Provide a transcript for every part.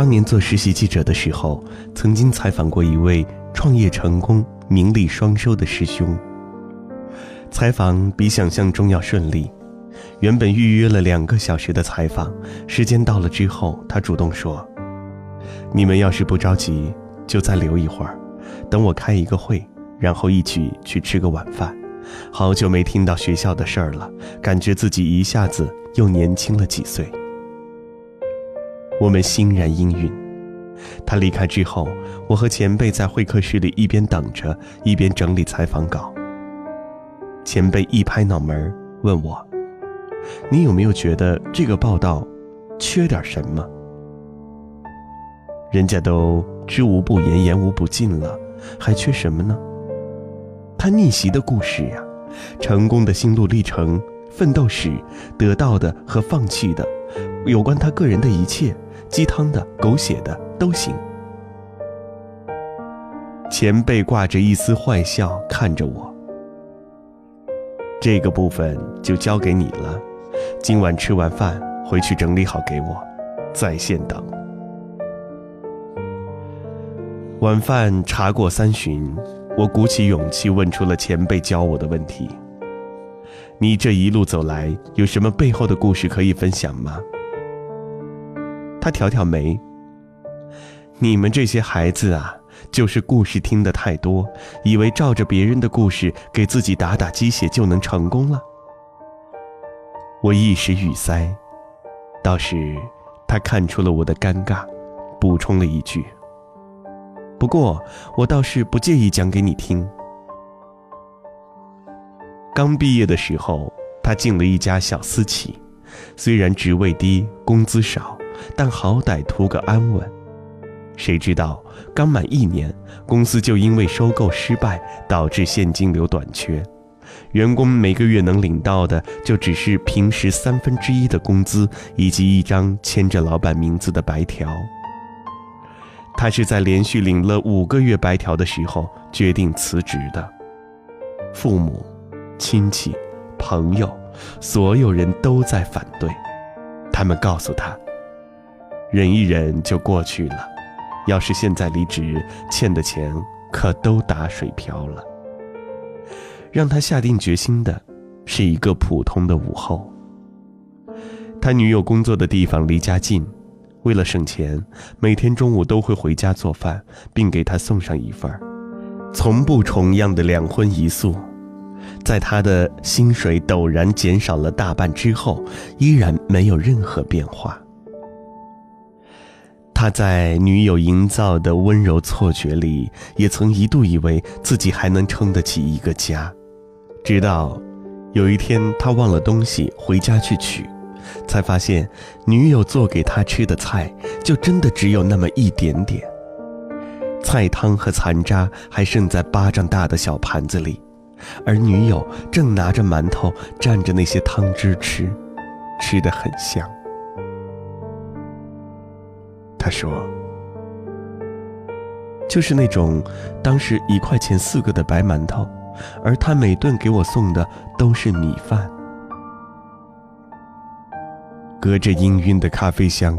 当年做实习记者的时候，曾经采访过一位创业成功、名利双收的师兄。采访比想象中要顺利，原本预约了两个小时的采访，时间到了之后，他主动说：“你们要是不着急，就再留一会儿，等我开一个会，然后一起去吃个晚饭。”好久没听到学校的事儿了，感觉自己一下子又年轻了几岁。我们欣然应允。他离开之后，我和前辈在会客室里一边等着，一边整理采访稿。前辈一拍脑门，问我：“你有没有觉得这个报道缺点什么？人家都知无不言，言无不尽了，还缺什么呢？”他逆袭的故事呀，成功的心路历程、奋斗史、得到的和放弃的，有关他个人的一切，鸡汤的、狗血的都行。前辈挂着一丝坏笑看着我，这个部分就交给你了，今晚吃完饭回去整理好给我，在线等。晚饭茶过三巡。我鼓起勇气问出了前辈教我的问题：“你这一路走来，有什么背后的故事可以分享吗？”他挑挑眉：“你们这些孩子啊，就是故事听得太多，以为照着别人的故事给自己打打鸡血就能成功了。”我一时语塞，倒是他看出了我的尴尬，补充了一句。不过，我倒是不介意讲给你听。刚毕业的时候，他进了一家小私企，虽然职位低、工资少，但好歹图个安稳。谁知道刚满一年，公司就因为收购失败，导致现金流短缺，员工每个月能领到的就只是平时三分之一的工资，以及一张签着老板名字的白条。他是在连续领了五个月白条的时候决定辞职的。父母、亲戚、朋友，所有人都在反对。他们告诉他：“忍一忍就过去了，要是现在离职，欠的钱可都打水漂了。”让他下定决心的，是一个普通的午后。他女友工作的地方离家近。为了省钱，每天中午都会回家做饭，并给他送上一份儿，从不重样的两荤一素。在他的薪水陡然减少了大半之后，依然没有任何变化。他在女友营造的温柔错觉里，也曾一度以为自己还能撑得起一个家，直到有一天他忘了东西，回家去取。才发现，女友做给他吃的菜，就真的只有那么一点点。菜汤和残渣还剩在巴掌大的小盘子里，而女友正拿着馒头蘸着那些汤汁吃，吃得很香。他说：“就是那种当时一块钱四个的白馒头，而他每顿给我送的都是米饭。”隔着氤氲的咖啡香，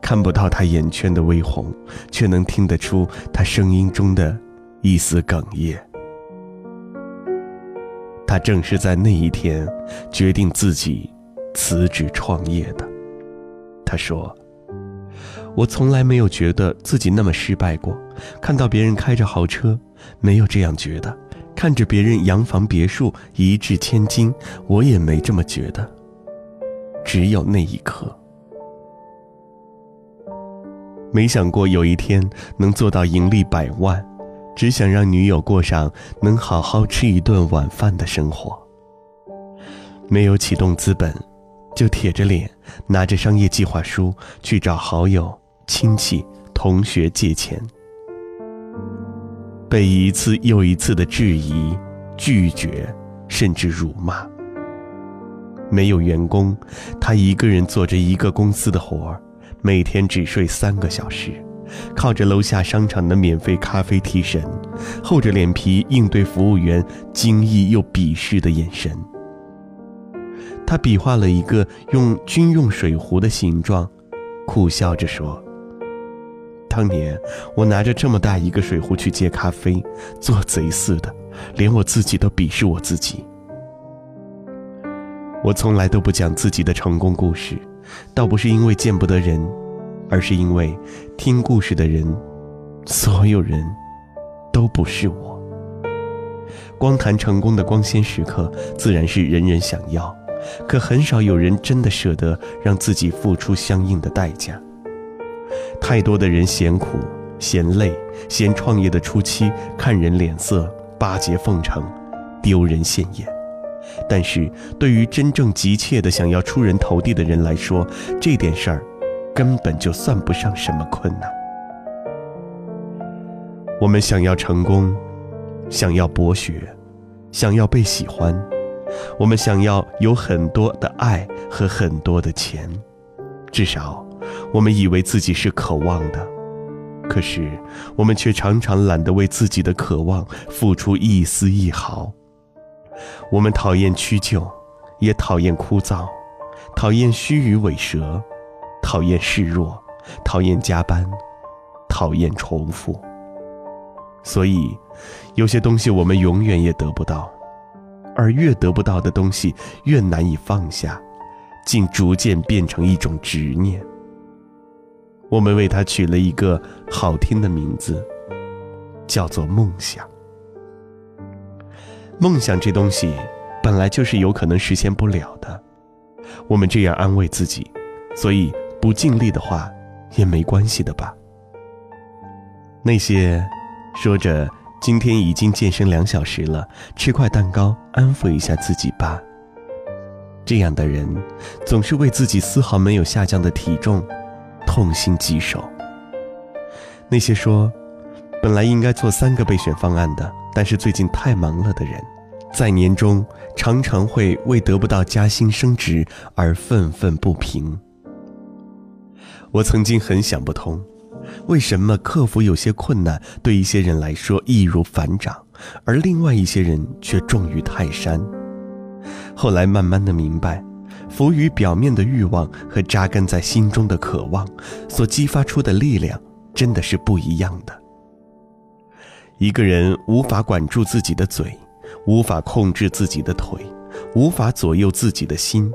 看不到他眼圈的微红，却能听得出他声音中的一丝哽咽。他正是在那一天决定自己辞职创业的。他说：“我从来没有觉得自己那么失败过，看到别人开着豪车，没有这样觉得；看着别人洋房别墅，一掷千金，我也没这么觉得。”只有那一刻，没想过有一天能做到盈利百万，只想让女友过上能好好吃一顿晚饭的生活。没有启动资本，就铁着脸拿着商业计划书去找好友、亲戚、同学借钱，被一次又一次的质疑、拒绝，甚至辱骂。没有员工，他一个人做着一个公司的活儿，每天只睡三个小时，靠着楼下商场的免费咖啡提神，厚着脸皮应对服务员惊异又鄙视的眼神。他比划了一个用军用水壶的形状，苦笑着说：“当年我拿着这么大一个水壶去接咖啡，做贼似的，连我自己都鄙视我自己。我从来都不讲自己的成功故事，倒不是因为见不得人，而是因为听故事的人，所有人都不是我。光谈成功的光鲜时刻，自然是人人想要，可很少有人真的舍得让自己付出相应的代价。太多的人嫌苦、嫌累、嫌创业的初期看人脸色、巴结奉承、丢人现眼。但是对于真正急切的想要出人头地的人来说，这点事儿根本就算不上什么困难。我们想要成功，想要博学，想要被喜欢，我们想要有很多的爱和很多的钱，至少我们以为自己是渴望的。可是我们却常常懒得为自己的渴望付出一丝一毫。我们讨厌屈就，也讨厌枯燥，讨厌虚与委蛇，讨厌示弱，讨厌加班，讨厌重复。所以，有些东西我们永远也得不到，而越得不到的东西越难以放下，竟逐渐变成一种执念。我们为它取了一个好听的名字，叫做梦想。梦想这东西，本来就是有可能实现不了的。我们这样安慰自己，所以不尽力的话，也没关系的吧。那些说着今天已经健身两小时了，吃块蛋糕安抚一下自己吧。这样的人，总是为自己丝毫没有下降的体重痛心疾首。那些说本来应该做三个备选方案的。但是最近太忙了的人，在年终常常会为得不到加薪升职而愤愤不平。我曾经很想不通，为什么克服有些困难对一些人来说易如反掌，而另外一些人却重于泰山。后来慢慢的明白，浮于表面的欲望和扎根在心中的渴望，所激发出的力量真的是不一样的。一个人无法管住自己的嘴，无法控制自己的腿，无法左右自己的心，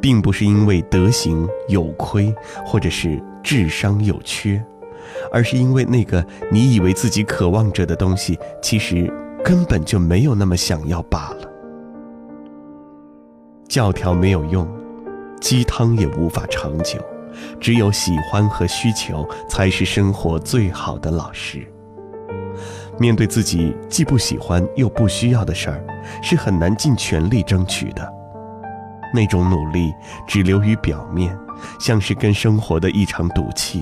并不是因为德行有亏，或者是智商有缺，而是因为那个你以为自己渴望着的东西，其实根本就没有那么想要罢了。教条没有用，鸡汤也无法长久，只有喜欢和需求才是生活最好的老师。面对自己既不喜欢又不需要的事儿，是很难尽全力争取的。那种努力只流于表面，像是跟生活的一场赌气；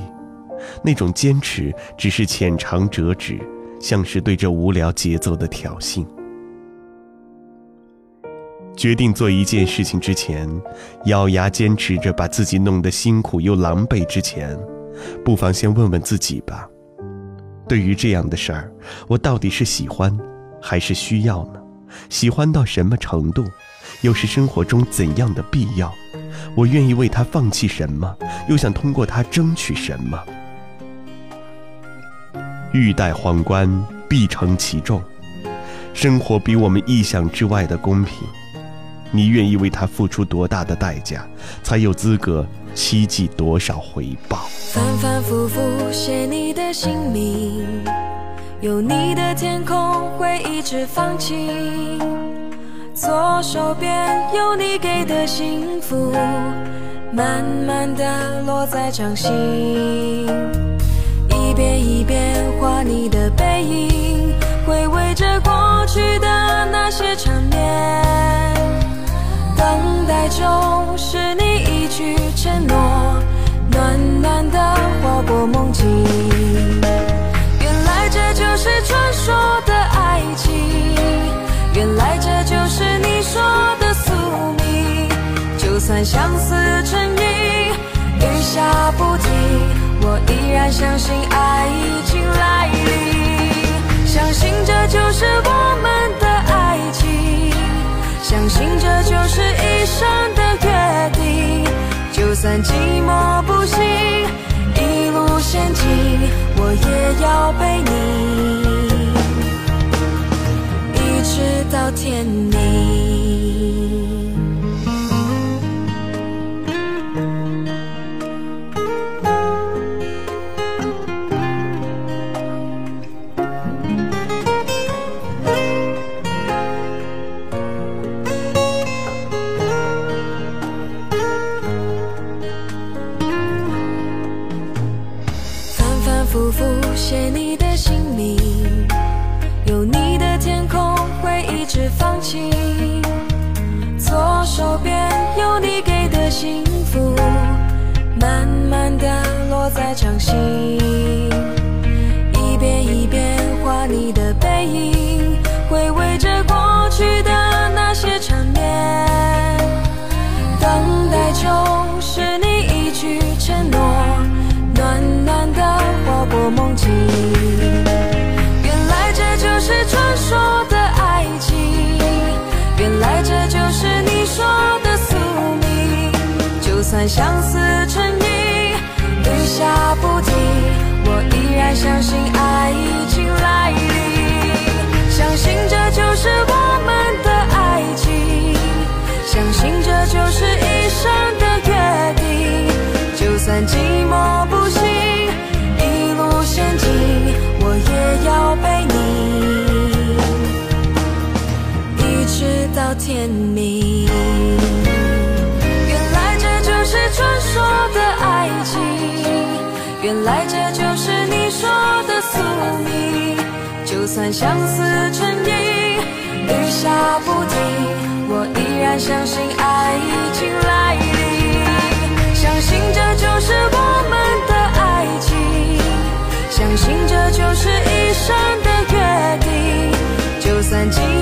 那种坚持只是浅尝辄止，像是对这无聊节奏的挑衅。决定做一件事情之前，咬牙坚持着把自己弄得辛苦又狼狈之前，不妨先问问自己吧。对于这样的事儿，我到底是喜欢，还是需要呢？喜欢到什么程度，又是生活中怎样的必要？我愿意为他放弃什么，又想通过他争取什么？欲戴皇冠，必承其重。生活比我们意想之外的公平，你愿意为他付出多大的代价，才有资格？期冀多少回报？反反复复写你的姓名，有你的天空会一直放晴。左手边有你给的幸福，慢慢的落在掌心。一遍一遍画你的背影，回味着过去的那些缠绵。等待中是你一句承诺，暖暖的划过梦境。原来这就是传说的爱情，原来这就是你说的宿命。就算相思成瘾，雨下不停，我依然相信爱已经来临相信这就是我们的爱情相信这就是一生的约定。就算寂寞不行一路险境我也要陪你一直到天明。掌心，一遍一遍画你的背影，回味着过去的那些缠绵，等待就是你一句承诺。暖暖的划过梦境，原来这就是传说的爱情，原来这就是你说的宿命。就算相思成相信爱已经来临，相信这就是我们的爱情，相信这就是一生的约定。就算寂寞不行，一路险境，我也要陪你，一直到天明。原来这就是传说的爱情，原来这就是的宿命。就算相思成瘾，雨下不停，我依然相信爱已经来临。相信这就是我们的爱情，相信这就是一生的约定。就算今。